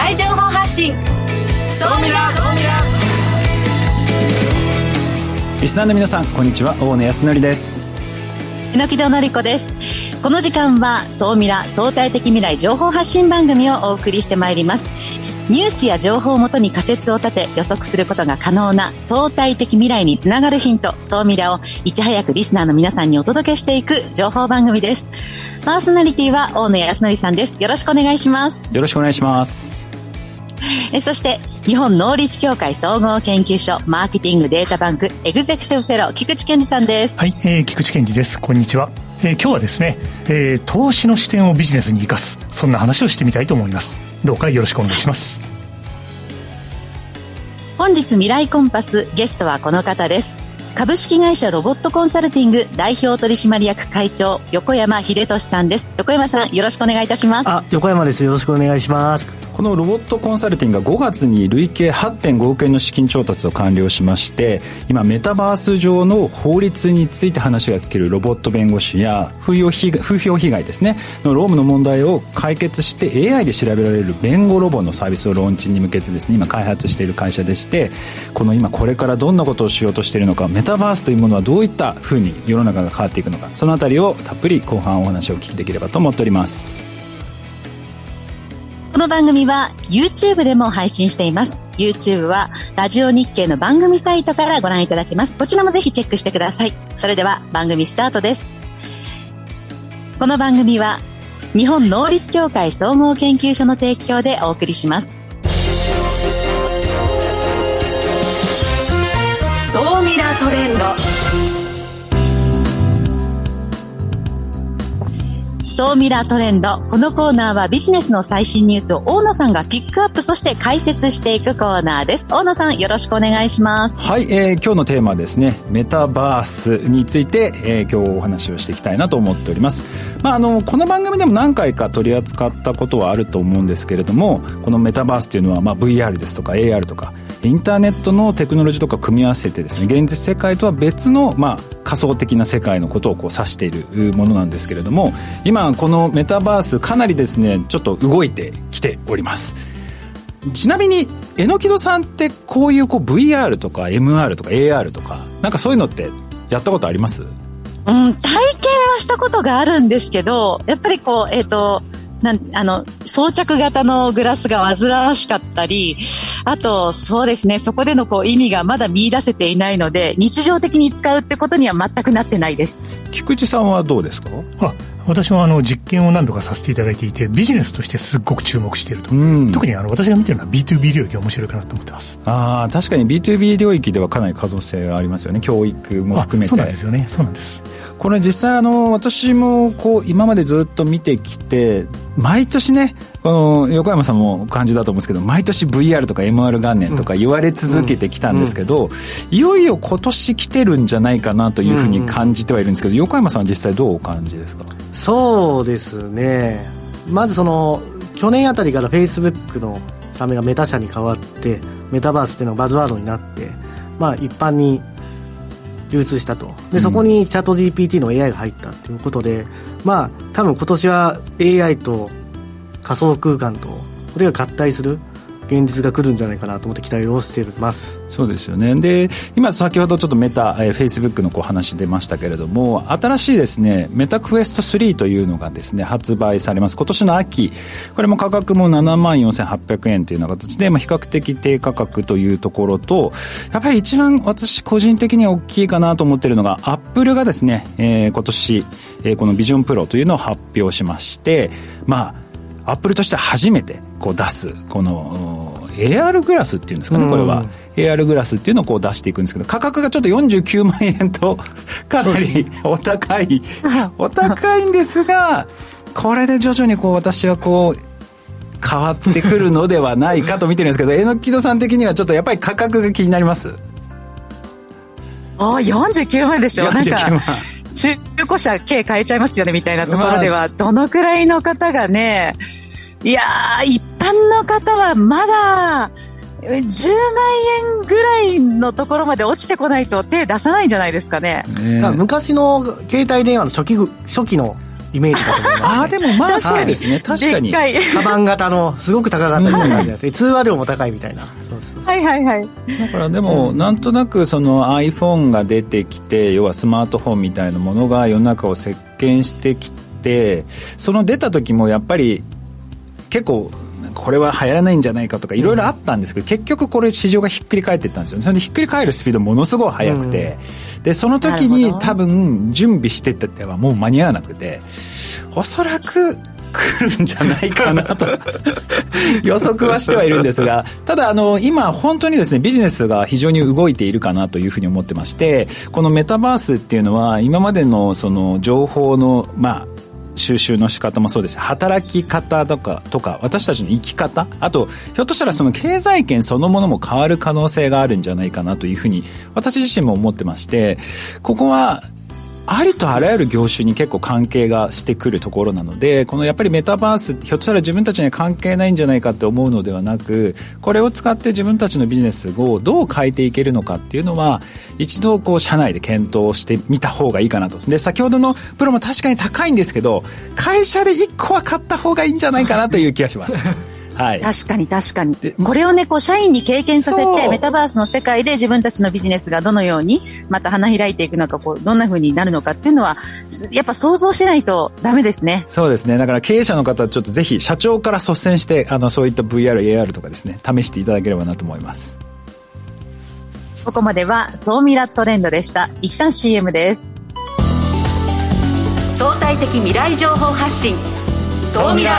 来情報発信。そうミラそうミラリスナーの皆さんこんにちは。大野康則です。榎戸のり子です。この時間は総ミラ相対的未来情報発信番組をお送りしてまいります。ニュースや情報をもとに仮説を立て予測することが可能な相対的未来につながるヒント、総ミラをいち早くリスナーの皆さんにお届けしていく情報番組です。パーソナリティは大野康則さんです。よろしくお願いします。よろしくお願いします。えそして、日本能率協会総合研究所マーケティングデータバンクエグゼクティブフェロー菊池健二さんです。はい、えー、菊池健二です。こんにちは。えー、今日はですね、えー、投資の視点をビジネスに生かす、そんな話をしてみたいと思います。どうかよろしくお願いします。本日未来コンパスゲストはこの方です株式会社ロボットコンサルティング代表取締役会長横山秀俊さんです。横山さんよろしくお願いいたします。あ横山です。よろしくお願いします。このロボットコンサルティングが5月に累計8.5億円の資金調達を完了しまして今メタバース上の法律について話が聞けるロボット弁護士や風評被害風評被害ですねのロームの問題を解決して AI で調べられる弁護ロボのサービスをローンチに向けてですね今開発している会社でしてこの今これからどんなことをしようとしているのかメタバースというものはどういったふうに世の中が変わっていくのかそのあたりをたっぷり後半お話をお聞きできればと思っております。この番組は YouTube でも配信しています。YouTube はラジオ日経の番組サイトからご覧いただけます。こちらもぜひチェックしてください。それでは番組スタートです。この番組は日本能率協会総合研究所の提供でお送りします。総ミラートレンド。総ミラートレンド。このコーナーはビジネスの最新ニュースを大野さんがピックアップ、そして解説していくコーナーです。大野さん、よろしくお願いします。はい、えー、今日のテーマはですね、メタバースについて、えー、今日お話をしていきたいなと思っております。まあ、あの、この番組でも何回か取り扱ったことはあると思うんですけれども、このメタバースっていうのは、まあ、VR ですとか AR とか、インターネットのテクノロジーとか組み合わせてですね現実世界とは別の、まあ、仮想的な世界のことをこう指しているものなんですけれども今このメタバースかなりですねちょっと動いてきております。ちなみに榎木戸さんってこういうこう VR とか MR とか AR とかなんかそういうのってやったことあります？うん、体験はしたことがあるんですけど、やっぱりこう、えっ、ー、と、なんあの装着型のグラスが煩わしかったりあとそうですねそこでのこう意味がまだ見出せていないので日常的に使うってことには全くなってないです。菊池さんはどうですか？あ私はあの実験を何度かさせていただいていてビジネスとしてすっごく注目していると、特にあの私が見てるのは B2B 領域が面白いかなと思ってます。ああ確かに B2B 領域ではかなり可能性がありますよね。教育も含めて。そうなんですよね。そうなんですこれ実際あの私もこう今までずっと見てきて毎年ねこの横山さんも感じだと思うんですけど毎年 VR とか MR 元年とか言われ続けてきたんですけど、いよいよ今年来てるんじゃないかなというふうに感じてはいるんですけど、横山さんは実際どうお感じですか？そうですね。まずその去年あたりからフェイスブックの社名がメタ社に変わってメタバースっていうのがバズワードになってまあ一般に流通したと。でそこにチャット GPT の AI が入ったということで、まあ多分今年は AI と仮想空間とこれが合体する現実が来るんじゃないかなと思って期待をしてます。そうですよね。で今先ほどちょっとメタ、えー、フェイスブックのこう話出ましたけれども新しいですねメタクエスト3というのがですね発売されます。今年の秋。これも価格も7万4800円というような形で、まあ、比較的低価格というところとやっぱり一番私個人的に大きいかなと思ってるのがアップルがですね、えー、今年、えー、このビジョンプロというのを発表しましてまあアップルとしては初めてこう出すこの AR グラスっていうんですかね、これは。AR グラスっていうのをこう出していくんですけど価格がちょっと49万円とかなりお高い。お高いんですがこれで徐々にこう私はこう変わってくるのではないかと見てるんですけど 榎木戸さん的にはちょっとやっぱり価格が気になります？ああ49万でしょなんか中古車軽買えちゃいますよねみたいなところでは、どのくらいの方がねいや一般の方はまだ10万円ぐらいのところまで落ちてこないと手出さないんじゃないですかね。ね昔の携帯電話の初期初期のイメージだと思います、ね、ああでもまあそうですね。確かに。でっかい。カバン型のすごく高かったみたいな感じですね、通話料も高いみたいな。そうそうはいはいはい。だからでもなんとなくその iPhone が出てきて要はスマートフォンみたいなものが世の中を席巻してきてその出た時もやっぱり結構これは流行らないんじゃないかとかいろいろあったんですけど、結局これ市場がひっくり返っていったんですよね。それでひっくり返るスピードものすごい速くて、でその時に多分準備してってはもう間に合わなくておそらく来るんじゃないかなと。予測はしてはいるんですがただあの今本当にですねビジネスが非常に動いているかなというふうに思ってましてこのメタバースっていうのは今までのその情報のまあ収集の仕方もそうです。働き方とかとか私たちの生き方。あとひょっとしたらその経済圏そのものも変わる可能性があるんじゃないかなというふうに私自身も思ってましてここはありとあらゆる業種に結構関係がしてくるところなのでこのやっぱりメタバースひょっとしたら自分たちには関係ないんじゃないかって思うのではなくこれを使って自分たちのビジネスをどう変えていけるのかっていうのは一度こう社内で検討してみた方がいいかなとで先ほどのプロも確かに高いんですけど会社で1個は買った方がいいんじゃないかなという気がします。はい、確かに確かにで。これをね、こう、社員に経験させて、メタバースの世界で自分たちのビジネスがどのように、また花開いていくのか、こう、どんな風になるのかっていうのは、すやっぱ想像しないとダメですね。そうですね。だから経営者の方、ちょっとぜひ社長から率先して、あの、そういった VR、AR とかですね、試していただければなと思います。ここまでは、総ミラトレンドでした。一旦 CM です。相対的未来情報発信総ミラ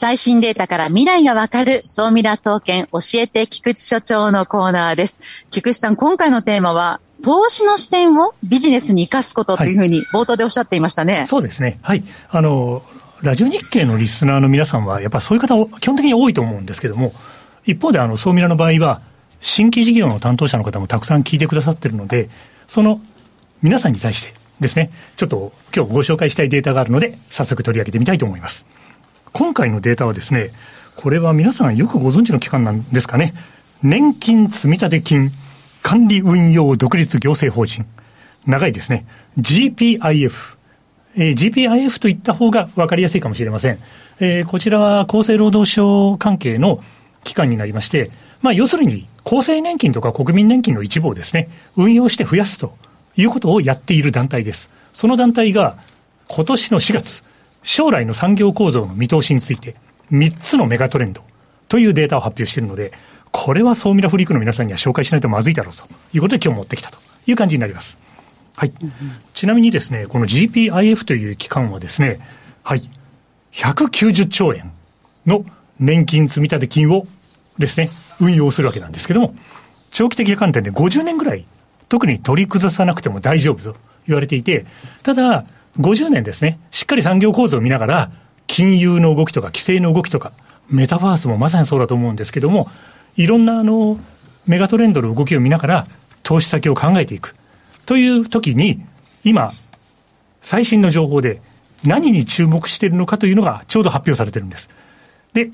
最新データから未来がわかる、総ミラ総研教えて菊池所長のコーナーです。菊池さん、今回のテーマは、投資の視点をビジネスに生かすことというふうに冒頭でおっしゃっていましたね。そうですね。はい。あの、ラジオ日経のリスナーの皆さんは、やっぱりそういう方、基本的に多いと思うんですけども、一方で、あの、総ミラの場合は、新規事業の担当者の方もたくさん聞いてくださってるので、その皆さんに対してですね、ちょっと今日ご紹介したいデータがあるので、早速取り上げてみたいと思います。今回のデータはですね、これは皆さんよくご存知の機関なんですかね。年金積立金管理運用独立行政法人。長いですね。GPIF。えー GPIF といった方が分かりやすいかもしれません。えーこちらは厚生労働省関係の機関になりまして、まあ要するに厚生年金とか国民年金の一部をですね、運用して増やすということをやっている団体です。その団体が今年の4月、将来の産業構造の見通しについて3つのメガトレンドというデータを発表しているので、これは総ミラフリークの皆さんには紹介しないとまずいだろうということで今日持ってきたという感じになります。はい。ちなみにですね、この GPIF という機関はですね、はい。190兆円の年金積立金をですね、運用するわけなんですけども、長期的な観点で50年ぐらい、特に取り崩さなくても大丈夫と言われていて、ただ、50年ですね、しっかり産業構造を見ながら、金融の動きとか規制の動きとか、メタバースもまさにそうだと思うんですけども、いろんなあの、メガトレンドの動きを見ながら、投資先を考えていく。という時に、今、最新の情報で何に注目しているのかというのがちょうど発表されてるんです。で、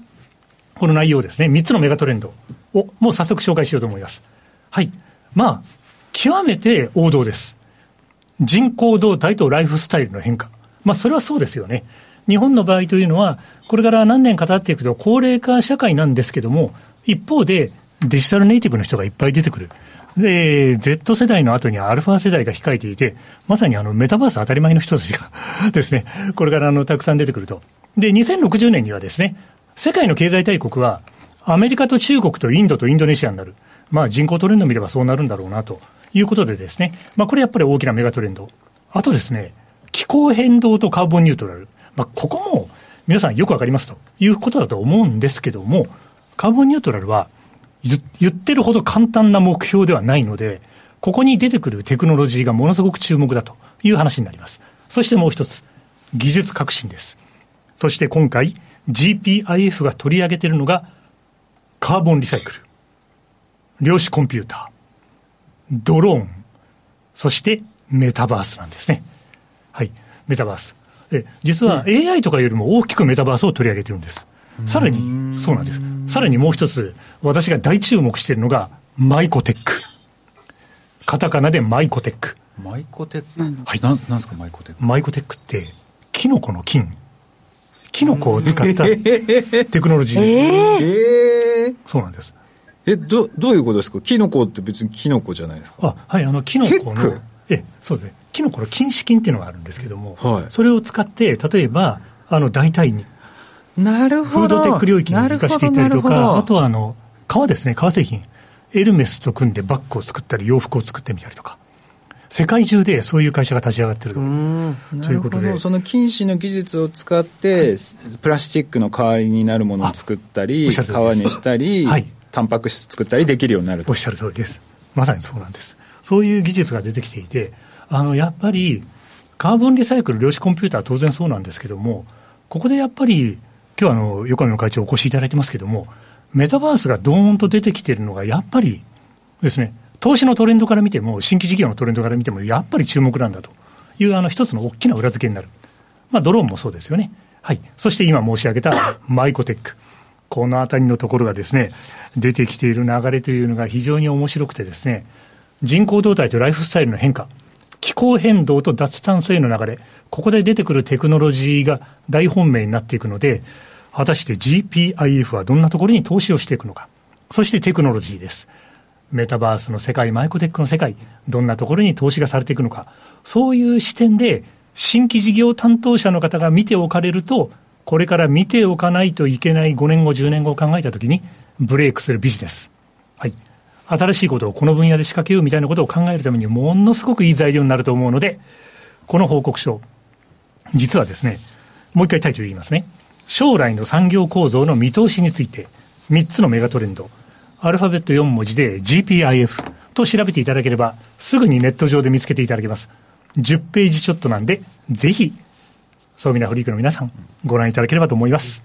この内容ですね、3つのメガトレンドをもう早速紹介しようと思います。はい。まあ、極めて王道です。人口動態とライフスタイルの変化。まあ、それはそうですよね。日本の場合というのは、これから何年か経っていくと高齢化社会なんですけども、一方でデジタルネイティブの人がいっぱい出てくる。で、Z 世代の後にアルファ世代が控えていて、まさにあのメタバース当たり前の人たちが ですね、これからあのたくさん出てくると。で、2060年にはですね、世界の経済大国は、アメリカと中国とインドとインドネシアになる。まあ人口トレンド見ればそうなるんだろうなということでですね、まあ、これやっぱり大きなメガトレンド。あとですね、気候変動とカーボンニュートラル。まあ、ここも皆さんよくわかりますということだと思うんですけども、カーボンニュートラルは言ってるほど簡単な目標ではないので、ここに出てくるテクノロジーがものすごく注目だという話になります。そしてもう一つ、技術革新です。そして今回、GPIF が取り上げているのが、カーボンリサイクル、量子コンピューター、ドローン、そしてメタバースなんですね。はい、メタバース。え実は AI とかよりも大きくメタバースを取り上げてるんです。さらに、そうなんです。さらにもう一つ、私が大注目しているのが、マイコテック。カタカナでマイコテック。マイコテック、はい、ななんですか、マイコテック。マイコテックって、キノコの菌。キノコを使ったテクノロジー。えー、そうなんです。え、ど、どういうことですか？キノコって別にキノコじゃないですか？あ、はい、あの、キノコの、え、そうですね。キノコの菌糸菌っていうのがあるんですけども、はい、それを使って、例えば、あの、代替に、なるほど。フードテック領域に生かしていたりとか、あとはあの、革ですね、革製品。エルメスと組んでバッグを作ったり、洋服を作ってみたりとか。世界中でそういう会社が立ち上がってると。いうことで。その金糸の技術を使って、プラスチックの代わりになるものを作ったり、革にしたり、はい、タンパク質作ったりできるようになるおっしゃる通りです。まさにそうなんです。そういう技術が出てきていて、あの、やっぱり、カーボンリサイクル量子コンピューターは当然そうなんですけども、ここでやっぱり今日あの横山会長お越しいただいてますけれども、メタバースがどーんと出てきているのが、やっぱりですね、投資のトレンドから見ても、新規事業のトレンドから見ても、やっぱり注目なんだというあの一つの大きな裏付けになる。まあ、ドローンもそうですよね。はい。そして今申し上げたマイコテック。このあたりのところがですね、出てきている流れというのが非常に面白くてですね、人口動態とライフスタイルの変化。気候変動と脱炭素への流れ、ここで出てくるテクノロジーが大本命になっていくので、果たして GPIF はどんなところに投資をしていくのか。そしてテクノロジーです。メタバースの世界、マイコテックの世界、どんなところに投資がされていくのか。そういう視点で、新規事業担当者の方が見ておかれると、これから見ておかないといけない5年後、10年後を考えたときに、ブレイクするビジネス。はい。新しいことをこの分野で仕掛けようみたいなことを考えるためにものすごくいい材料になると思うので、この報告書、実はですね、もう一回タイトル言いますね。将来の産業構造の見通しについて、3つのメガトレンド、アルファベット4文字で GPIF と調べていただければ、すぐにネット上で見つけていただけます。10ページちょっとなんで、ぜひ、そうみなフリークの皆さん、ご覧いただければと思います。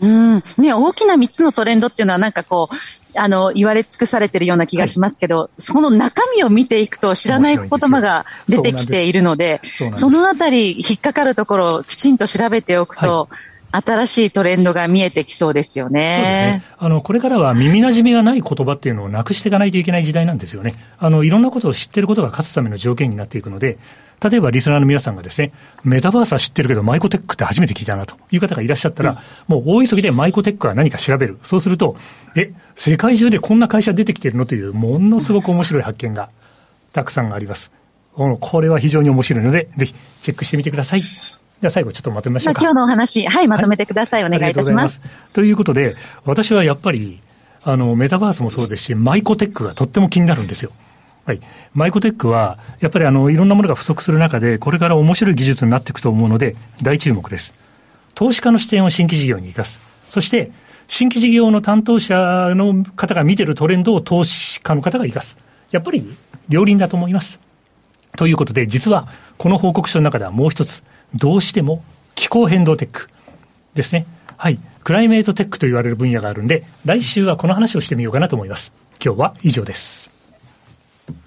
うん。ね、大きな3つのトレンドっていうのはなんかこう、あの、言われ尽くされてるような気がしますけど、はい、その中身を見ていくと知らない言葉が出てきているので、そのあたり引っかかるところをきちんと調べておくと、はい新しいトレンドが見えてきそうですよね。そうですね。あの、これからは耳馴染みがない言葉っていうのをなくしていかないといけない時代なんですよね。あの、いろんなことを知ってることが勝つための条件になっていくので、例えばリスナーの皆さんがですね、メタバースは知ってるけど、マイコテックって初めて聞いたなという方がいらっしゃったら、もう大急ぎでマイコテックは何か調べる。そうすると、え、世界中でこんな会社出てきてるのという、ものすごく面白い発見がたくさんあります。これは非常に面白いので、ぜひチェックしてみてください。じゃあ最後ちょっとまとめましょうか。今日のお話、はい、まとめてください。はい、お願いいたします。ということで、私はやっぱり、あの、メタバースもそうですし、マイコテックがとっても気になるんですよ。はい。マイコテックは、やっぱりあの、いろんなものが不足する中で、これから面白い技術になっていくと思うので、大注目です。投資家の視点を新規事業に生かす。そして、新規事業の担当者の方が見てるトレンドを投資家の方が生かす。やっぱり、両輪だと思います。ということで、実は、この報告書の中ではもう一つ、どうしても気候変動テックですね。はい。クライメートテックと言われる分野があるんで、来週はこの話をしてみようかなと思います。今日は以上です。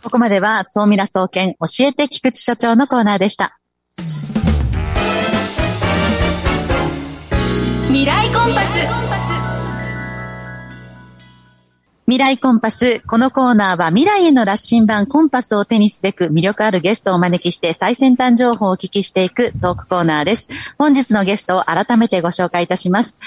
ここまでは、総ミラ総研教えて菊池所長のコーナーでした。未来コンパス。未来コンパス。このコーナーは未来への羅針盤コンパスを手にすべく魅力あるゲストをお招きして最先端情報をお聞きしていくトークコーナーです。本日のゲストを改めてご紹介いたします。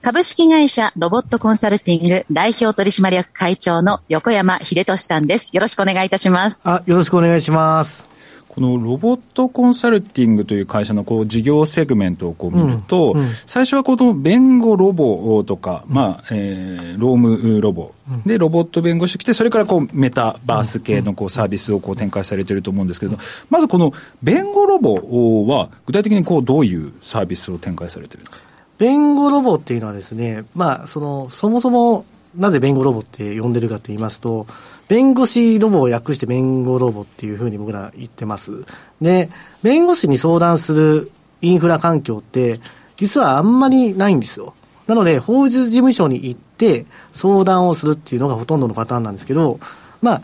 株式会社ロボットコンサルティング代表取締役会長の横山秀俊さんです。よろしくお願いいたします。あ、よろしくお願いします。このロボットコンサルティングという会社のこう事業セグメントをこう見ると、うんうん、最初はこの弁護ロボとか、まあえー、ロームロボでロボット弁護士来て、それからこうメタバース系のこうサービスをこう展開されていると思うんですけれど、まずこの弁護ロボは、具体的にこうどういうサービスを展開されているんですか？弁護ロボっていうのはですね、まあ、そのそもそもなぜ弁護ロボって呼んでるかと言いますと、弁護士ロボを訳して弁護ロボっていうふうに僕ら言ってます。で、弁護士に相談するインフラ環境って、実はあんまりないんですよ。なので、法律事務所に行って相談をするっていうのがほとんどのパターンなんですけど、まあ、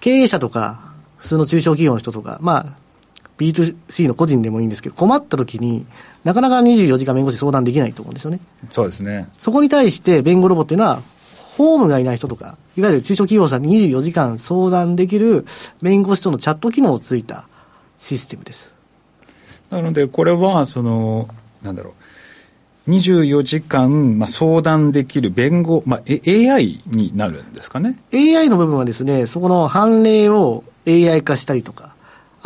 経営者とか、普通の中小企業の人とか、まあ、B2C の個人でもいいんですけど、困った時になかなか24時間弁護士相談できないと思うんですよね。そうですね。そこに対して弁護ロボっていうのは、ホームがいない人とか、いわゆる中小企業さんに24時間相談できる弁護士とのチャット機能をついたシステムです。なので、これは、その、なんだろう、24時間、まあ、相談できる弁護、まあ、AI になるんですかね。AI の部分はですね、そこの判例を AI 化したりとか、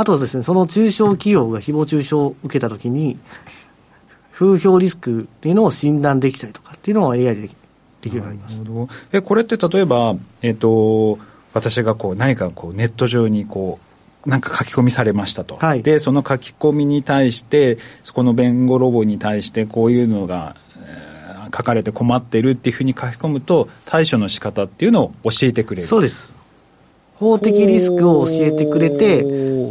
あとはですね、その中小企業が誹謗中傷を受けたときに、風評リスクっていうのを診断できたりとかっていうのを AI でできるようになります。えこれって例えば、えーと、私がこう何かこうネット上にこうなんか書き込みされましたと、はい、でその書き込みに対してそこの弁護ロボに対してこういうのが、えー、書かれて困ってるっていうふうに書き込むと対処の仕方っていうのを教えてくれる。そうです。法的リスクを教えてくれて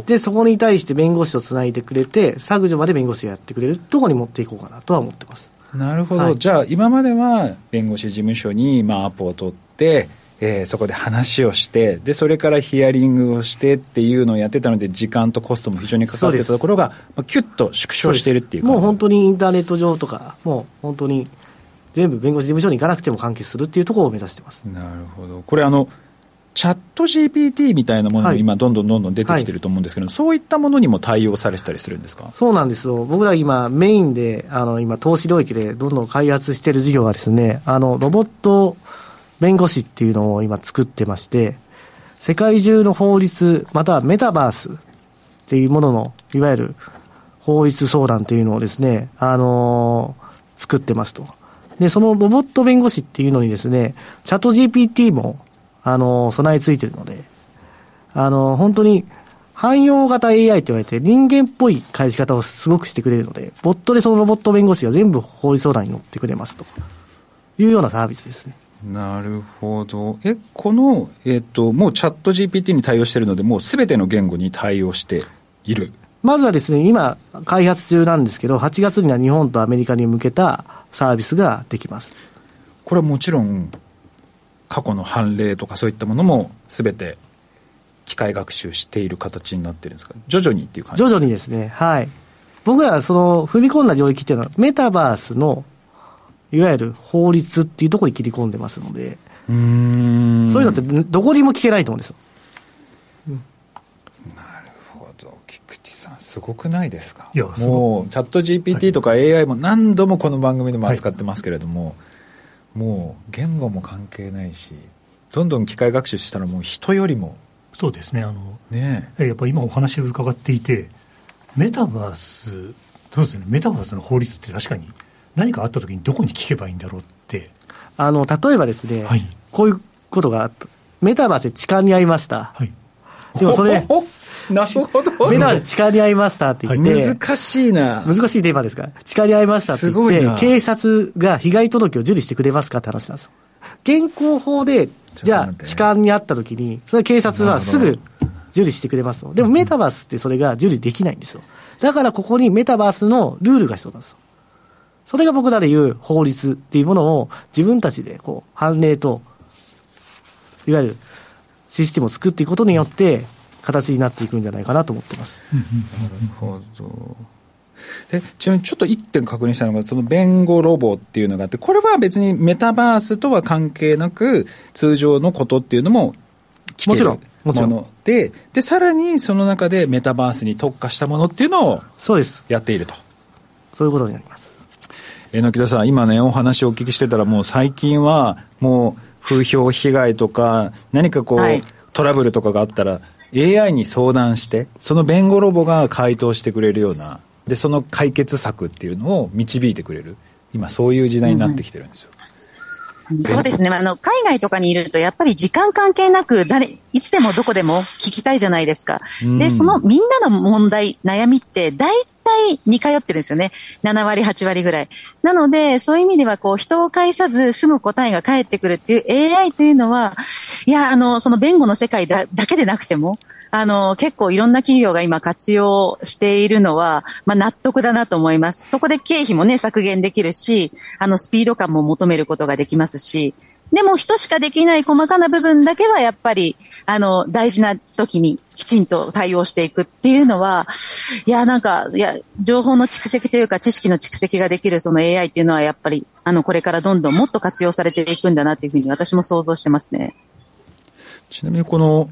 でそこに対して弁護士をつないでくれて削除まで弁護士がやってくれるところに持っていこうかなとは思ってます。なるほど、はい、じゃあ今までは弁護士事務所にまあアポを取ってえー、そこで話をしてでそれからヒアリングをしてっていうのをやってたので時間とコストも非常にかかってたところが、まあ、キュッと縮小しているっていうもう本当にインターネット上とかもう本当に全部弁護士事務所に行かなくても完結するっていうところを目指してます。なるほど。これあのチャット GPT みたいなものも今、どんどんどんどん出てきてると思うんですけど、はい、そういったものにも対応されてたりするんですか？そうなんですよ、僕ら今、メインで、あの今、投資領域でどんどん開発している事業がですね、あのロボット弁護士っていうのを今、作ってまして、世界中の法律、またはメタバースっていうものの、いわゆる法律相談というのをですね、あのー、作ってますと。で、そのロボット弁護士っていうのにですね、チャット GPT もあの、備え付いてるので、あの、本当に、汎用型 AI って言われて、人間っぽい返し方をすごくしてくれるので、ボットでそのロボット弁護士が全部法律相談に乗ってくれますというようなサービスですね。なるほど。え、この、えっ、ー、と、もうチャット GPT に対応しているので、もうすべての言語に対応している？まずはですね、今、開発中なんですけど、8月には日本とアメリカに向けたサービスができます。これはもちろん、過去の判例とかそういったものも全て機械学習している形になってるんですか？徐々にっていう感じ？徐々にですね。はい。僕らその踏み込んだ領域っていうのはメタバースのいわゆる法律っていうところに切り込んでますのでうん。そういうのってどこにも聞けないと思うんですよ、うん、なるほど。菊池さんすごくないですか？いやもうチャット GPT とか AI も何度もこの番組でも扱ってますけれども、はいもう言語も関係ないしどんどん機械学習したらもう人よりも。そうですねあのねやっぱ今お話を伺っていてメタバースそうですねメタバースの法律って確かに何かあった時にどこに聞けばいいんだろうって。あの例えばですね、はい、こういうことがメタバースで痴漢に遭いました、はい、でもそれ なるほど。目の前で誓い合いましたって言って。難しいな。難しいテーマですか？誓い合いましたって言って、警察が被害届を受理してくれますかって話なんですよ。現行法で、じゃあ、痴漢にあった時に、それ警察はすぐ受理してくれますでもメタバースってそれが受理できないんですよ。だからここにメタバースのルールが必要なんですよ。それが僕らで言う法律っていうものを自分たちでこう判例と、いわゆるシステムを作っていくことによって、形になっていくんじゃないかなと思ってます。なるほどえちなみにちょっと一点確認したのが、その弁護ロボっていうのがあって、これは別にメタバースとは関係なく、通常のことっていうのももちろん。もちろん。で、で、さらにその中でメタバースに特化したものっていうのを、そうです。やっていると。そういうことになります。榎田さん、今ね、お話をお聞きしてたら、もう最近は、もう、風評被害とか、何かこう、はいトラブルとかがあったら AI に相談してその弁護ロボが回答してくれるようなでその解決策っていうのを導いてくれる今そういう時代になってきてるんですよ、そうですね。あの、海外とかにいると、やっぱり時間関係なく、誰、いつでもどこでも聞きたいじゃないですか。で、そのみんなの問題、悩みって、大体似通ってるんですよね。7割、8割ぐらい。なので、そういう意味では、こう、人を介さずすぐ答えが返ってくるっていう AI というのは、いや、あの、その弁護の世界だだけでなくても、あの、結構いろんな企業が今活用しているのは、まあ納得だなと思います。そこで経費もね、削減できるし、あの、スピード感も求めることができますし、でも人しかできない細かな部分だけはやっぱり、あの、大事な時にきちんと対応していくっていうのは、いや、なんか、いや、情報の蓄積というか知識の蓄積ができるその AI っていうのはやっぱり、あの、これからどんどんもっと活用されていくんだなっていうふうに私も想像してますね。ちなみにこの、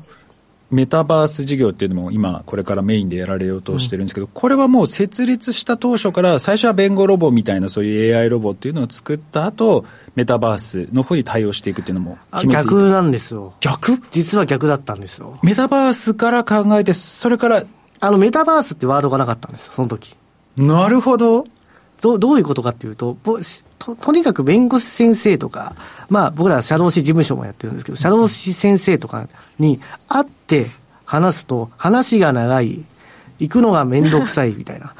メタバース事業っていうのも今これからメインでやられようとしてるんですけど、うん、これはもう設立した当初から最初は弁護ロボみたいなそういう AI ロボっていうのを作った後メタバースの方に対応していくっていうのも逆なんですよ。逆？実は逆だったんですよ。メタバースから考えてそれからあのメタバースってワードがなかったんですよその時。なるほどどどういうことかっていうとと、とにかく弁護士先生とか、まあ僕ら社労士事務所もやってるんですけど、社労士先生とかに会って話すと、話が長い、行くのがめんどくさい みたいな。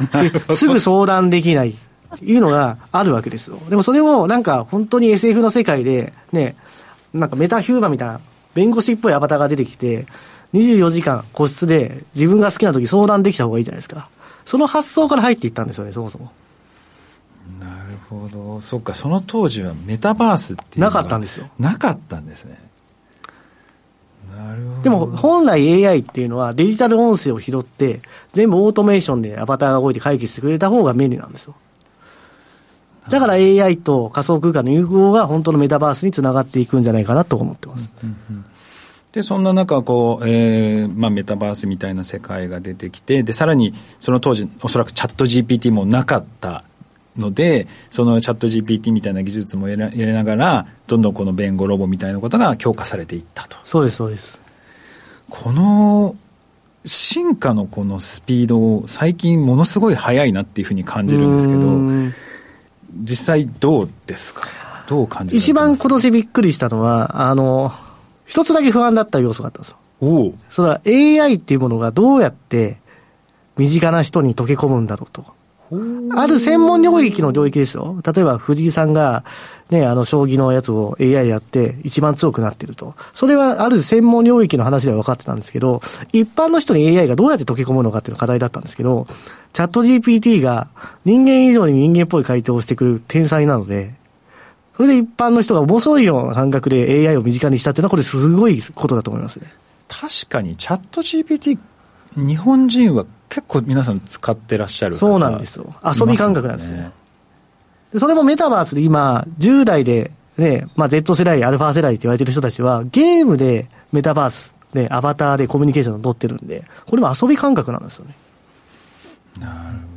すぐ相談できない。いうのがあるわけですよ。でもそれをなんか本当に SF の世界で、ね、なんかメタヒューマンみたいな弁護士っぽいアバターが出てきて、24時間個室で自分が好きな時相談できた方がいいじゃないですか。その発想から入っていったんですよね、そもそも。なるほど。そっか、その当時はメタバースっていうなかったんですよ。なかったんですね。でも本来 AI っていうのはデジタル音声を拾って全部オートメーションでアバターが動いて解決してくれた方が便利なんですよ。だから AI と仮想空間の融合が本当のメタバースにつながっていくんじゃないかなと思ってます。うんうんうんで、そんな中、こう、えー、まあ、メタバースみたいな世界が出てきて、で、さらに、その当時、おそらくチャット GPT もなかったので、そのチャット GPT みたいな技術も入れながら、どんどんこの弁護ロボみたいなことが強化されていったと。そうです、そうです。この進化のこのスピード、最近ものすごい速いなっていうふうに感じるんですけど、実際どうですか？どう感じ一番今年びっくりしたのは、あの、一つだけ不安だった要素があったんですよ。おそれは AI っていうものがどうやって身近な人に溶け込むんだろうと。ある専門領域の領域ですよ。例えば藤井さんが、ね、あの、将棋のやつを AI やって一番強くなってると。それはある専門領域の話では分かってたんですけど、一般の人に AI がどうやって溶け込むのかっていうのが課題だったんですけど、チャット GPT が人間以上に人間っぽい回答をしてくる天才なので、それで一般の人が面白いような感覚で AI を身近にしたっていうのは、これすごいことだと思いますね。確かに、チャット GPT、日本人は結構皆さん使ってらっしゃるそうなんですよ。遊び感覚なんですよ。でそれもメタバースで今、10代で、ね、まあ Z 世代、アルファ世代って言われてる人たちは、ゲームでメタバースでアバターでコミュニケーションを取ってるんで、これも遊び感覚なんですよね。なる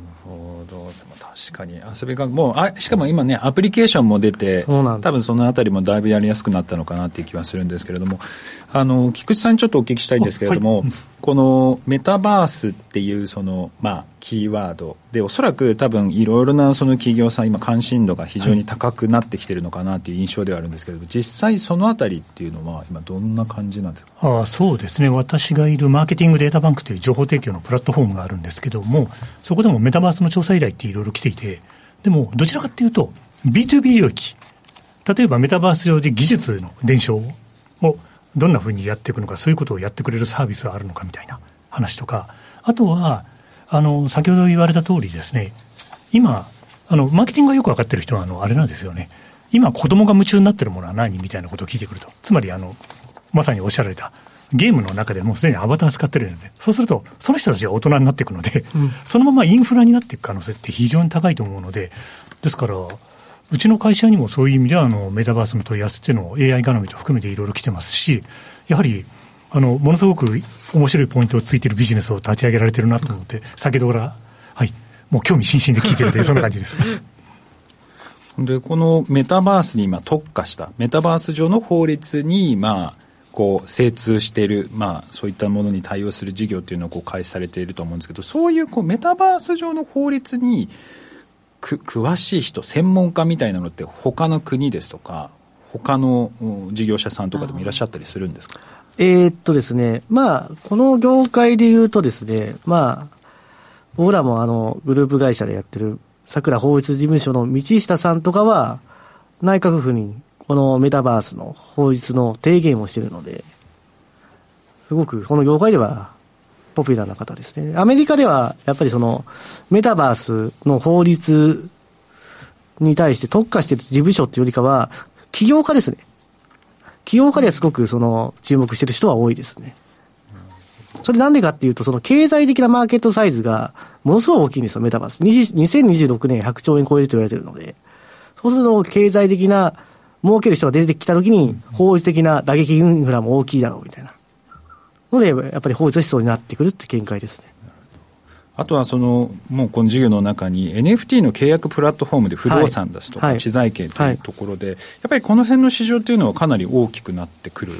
確かに。遊び感覚、もう、あ、しかも今ね、アプリケーションも出て、多分そのあたりもだいぶやりやすくなったのかなっていう気はするんですけれども、あの、菊池さんにちょっとお聞きしたいんですけれども、はい、このメタバースっていうその、まあ、キーワードで、おそらく多分いろいろなその企業さん、今関心度が非常に高くなってきてるのかなっていう印象ではあるんですけれども、実際そのあたりっていうのは今どんな感じなんですか？あそうですね。私がいるマーケティングデータバンクという情報提供のプラットフォームがあるんですけども、そこでもメタバースの調査依頼っていろいろ来ていて、でもどちらかというと、B2B 領域、例えばメタバース上で技術の伝承をどんなふうにやっていくのか、そういうことをやってくれるサービスがあるのかみたいな話とか、あとは、あの、先ほど言われた通りですね、今、あの、マーケティングがよく分かってる人は、あの、あれなんですよね。今、子供が夢中になってるものは何みたいなことを聞いてくると。つまり、あの、まさにおっしゃられた、ゲームの中でもうすでにアバター使ってるので、そうすると、その人たちが大人になっていくので、うん、そのままインフラになっていく可能性って非常に高いと思うので、ですから、うちの会社にもそういう意味では、あの、メタバースの問い合わせっていうのを AI 絡みと含めていろいろ来てますし、やはり、あの、ものすごく面白いポイントをついてるビジネスを立ち上げられてるなと思って、先ほどから、はい、もう興味津々で聞いてるという、そんな感じです。で、このメタバースに今特化した、メタバース上の法律に、まあ、こう精通している、まあ、そういったものに対応する事業というのをこう開始されていると思うんですけどそういうこうメタバース上の法律にく詳しい人専門家みたいなのって他の国ですとか他の事業者さんとかでもいらっしゃったりするんですか？えー、っとですね、まあ、この業界で言うとですね、まあ、僕らもあの、グループ会社でやってる、桜法律事務所の道下さんとかは、内閣府にこのメタバースの法律の提言をしてるので、すごくこの業界ではポピュラーな方ですね。アメリカではやっぱりそのメタバースの法律に対して特化してる事務所っていうよりかは、起業家ですね。起業家ではすごくその注目してる人は多いですね。それなんでかっていうと、その経済的なマーケットサイズがものすごい大きいんですよ、メタバース。2026年100兆円超えると言われてるので。そうすると経済的な儲ける人が出てきたときに、法律的な打撃インフラも大きいだろうみたいな。ので、やっぱり法律が必要になってくるって見解ですね。あとはその、もうこの事業の中に NFT の契約プラットフォームで不動産ですとか、知財権というところで、やっぱりこの辺の市場というのはかなり大きくなってくる。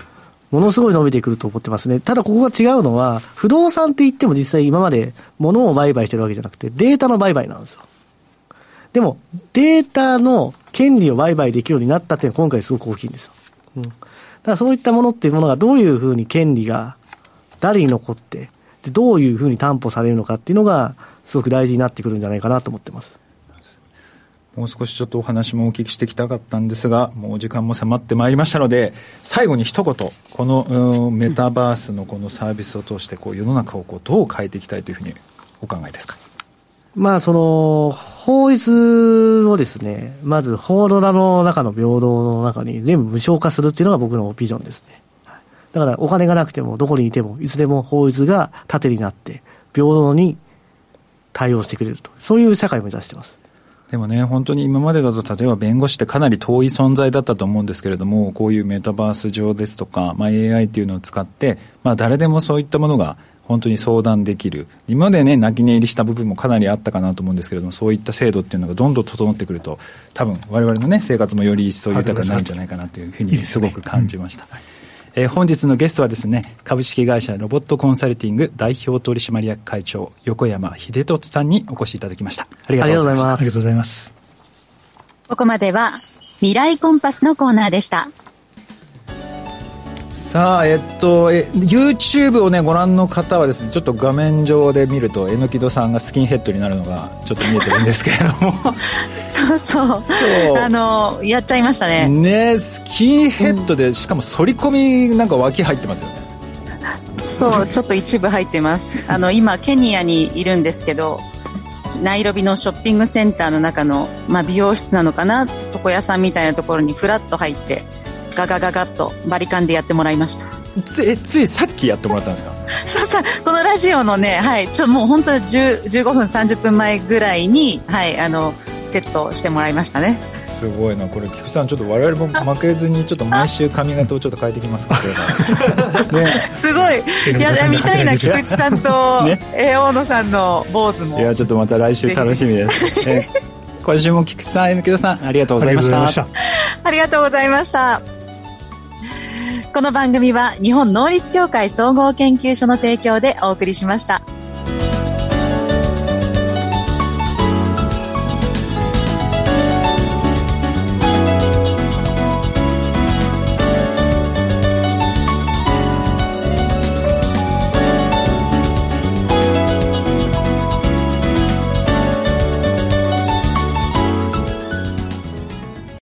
ものすごい伸びてくると思ってますね。ただここが違うのは、不動産って言っても実際今まで物を売買してるわけじゃなくて、データの売買なんですよ。でも、データの権利を売買できるようになったっていうのは今回すごく大きいんですよ。うん。だからそういったものっていうものがどういうふうに権利が誰に残って、でどういうふうに担保されるのかっていうのが、すごく大事になってくるんじゃないかなと思ってます。もう少しちょっとお話もお聞きしてきたかったんですが、もう時間も迫ってまいりましたので、最後に一言、このメタバースのこのサービスを通してこう世の中をこうどう変えていきたいというふうにお考えですか？まあ、その、法律をですね、まず法ドラの中の平等の中に全部無償化するっていうのが僕のビジョンですね。だからお金がなくてもどこにいてもいつでも法律が盾になって平等に対応してくれると。そういう社会を目指してます。でもね、本当に今までだと、例えば弁護士ってかなり遠い存在だったと思うんですけれども、こういうメタバース上ですとか、まあ、AI っていうのを使って、まあ、誰でもそういったものが本当に相談できる今までね泣き寝入りした部分もかなりあったかなと思うんですけれどもそういった制度っていうのがどんどん整ってくると多分我々のね生活もより一層豊かになるんじゃないかなというふうにすごく感じました。えー、本日のゲストはですね株式会社ロボットコンサルティング代表取締役会長横山秀俊さんにお越しいただきました。ありがとうございましたありがとうございます。ここまでは未来コンパスのコーナーでしたさあ、えっと、え、YouTube をね、ご覧の方はですね、ちょっと画面上で見ると、えのきどさんがスキンヘッドになるのが、ちょっと見えてるんですけれども。そうそう。そう。あの、やっちゃいましたね。ね、スキンヘッドで、しかも反り込みなんか脇入ってますよね。そう、ちょっと一部入ってます。あの、今、ケニアにいるんですけど、ナイロビのショッピングセンターの中の、まあ、美容室なのかな床屋さんみたいなところにフラッと入ってガガガガッとバリカンでやってもらいました。つえついさっきやってもらったんですか？そうそうこのラジオのねはいちょもう本当に15分30分前ぐらいにはいあのセットしてもらいましたね。すごいなこれ菊池さんちょっと我々も負けずにちょっと毎週髪型をちょっと変えてきますか ね、すごい。いや 見たいな菊池さんと、ね、え大野さんの坊主も。いやちょっとまた来週楽しみです。え今週も菊池さん、N 木戸さん、ありがとうございました。ありがとうございました。この番組は日本能率協会総合研究所の提供でお送りしました。